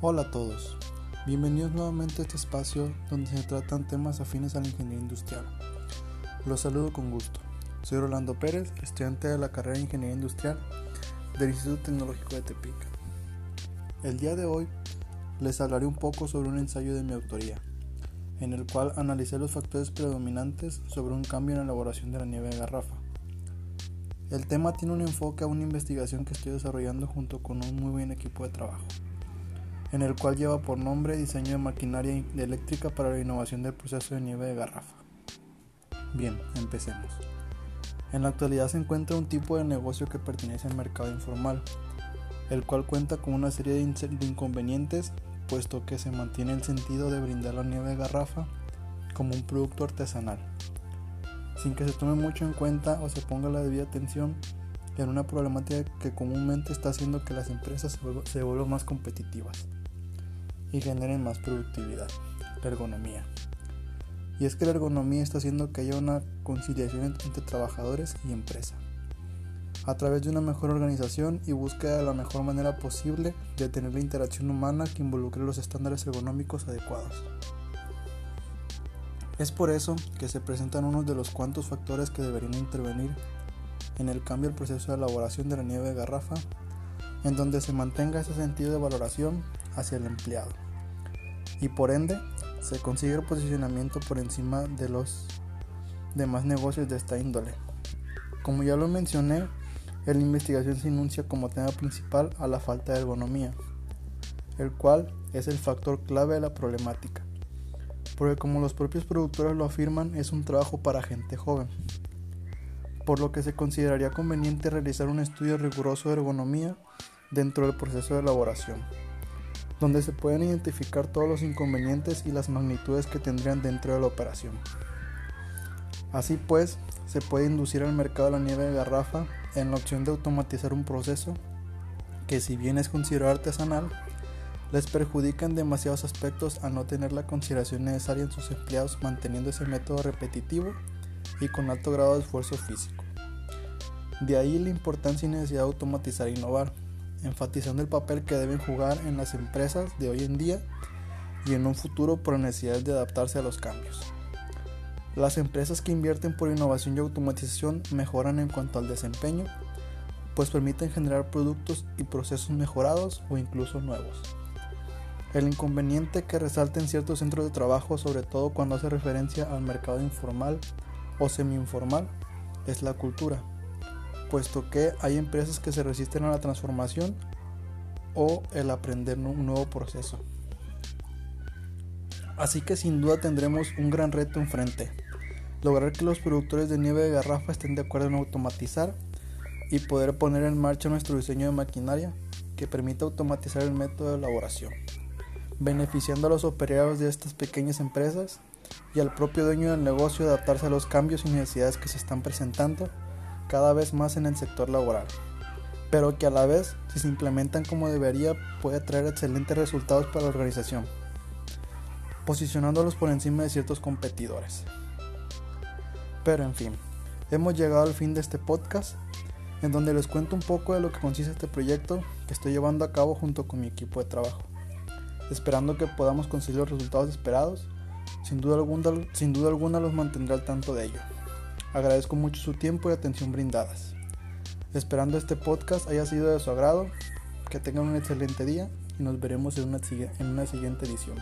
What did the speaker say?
Hola a todos, bienvenidos nuevamente a este espacio donde se tratan temas afines a la ingeniería industrial. Los saludo con gusto. Soy Rolando Pérez, estudiante de la carrera de Ingeniería Industrial del Instituto Tecnológico de Tepic. El día de hoy les hablaré un poco sobre un ensayo de mi autoría, en el cual analicé los factores predominantes sobre un cambio en la elaboración de la nieve de garrafa. El tema tiene un enfoque a una investigación que estoy desarrollando junto con un muy buen equipo de trabajo, en el cual lleva por nombre Diseño de Maquinaria Eléctrica para la Innovación del Proceso de Nieve de Garrafa. Bien, empecemos. En la actualidad se encuentra un tipo de negocio que pertenece al mercado informal, el cual cuenta con una serie de inconvenientes, puesto que se mantiene el sentido de brindar la nieve de garrafa como un producto artesanal sin que se tome mucho en cuenta o se ponga la debida atención en una problemática que comúnmente está haciendo que las empresas se vuelvan más competitivas y generen más productividad, la ergonomía. Y es que la ergonomía está haciendo que haya una conciliación entre trabajadores y empresa, a través de una mejor organización y búsqueda de la mejor manera posible de tener la interacción humana que involucre los estándares ergonómicos adecuados. Es por eso que se presentan unos de los cuantos factores que deberían intervenir en el cambio del proceso de elaboración de la nieve de garrafa, en donde se mantenga ese sentido de valoración hacia el empleado. Y por ende, se consigue el posicionamiento por encima de los demás negocios de esta índole. Como ya lo mencioné, en la investigación se enuncia como tema principal a la falta de ergonomía, el cual es el factor clave de la problemática porque como los propios productores lo afirman, es un trabajo para gente joven, por lo que se consideraría conveniente realizar un estudio riguroso de ergonomía dentro del proceso de elaboración, donde se pueden identificar todos los inconvenientes y las magnitudes que tendrían dentro de la operación. Así pues, se puede inducir al mercado la nieve de garrafa en la opción de automatizar un proceso que si bien es considerado artesanal, les perjudican demasiados aspectos al no tener la consideración necesaria en sus empleados manteniendo ese método repetitivo y con alto grado de esfuerzo físico. De ahí la importancia y necesidad de automatizar e innovar, enfatizando el papel que deben jugar en las empresas de hoy en día y en un futuro por la necesidad de adaptarse a los cambios. Las empresas que invierten por innovación y automatización mejoran en cuanto al desempeño, pues permiten generar productos y procesos mejorados o incluso nuevos. El inconveniente que resalta en ciertos centros de trabajo, sobre todo cuando hace referencia al mercado informal o semi-informal, es la cultura, puesto que hay empresas que se resisten a la transformación o el aprender un nuevo proceso. Así que sin duda tendremos un gran reto enfrente, lograr que los productores de nieve de garrafa estén de acuerdo en automatizar y poder poner en marcha nuestro diseño de maquinaria que permita automatizar el método de elaboración beneficiando a los operarios de estas pequeñas empresas y al propio dueño del negocio adaptarse a los cambios y necesidades que se están presentando cada vez más en el sector laboral, pero que a la vez, si se implementan como debería, puede traer excelentes resultados para la organización, posicionándolos por encima de ciertos competidores. Pero en fin, hemos llegado al fin de este podcast, en donde les cuento un poco de lo que consiste este proyecto que estoy llevando a cabo junto con mi equipo de trabajo esperando que podamos conseguir los resultados esperados. Sin duda, alguna, sin duda alguna los mantendré al tanto de ello. Agradezco mucho su tiempo y atención brindadas. Esperando este podcast haya sido de su agrado, que tengan un excelente día y nos veremos en una, en una siguiente edición.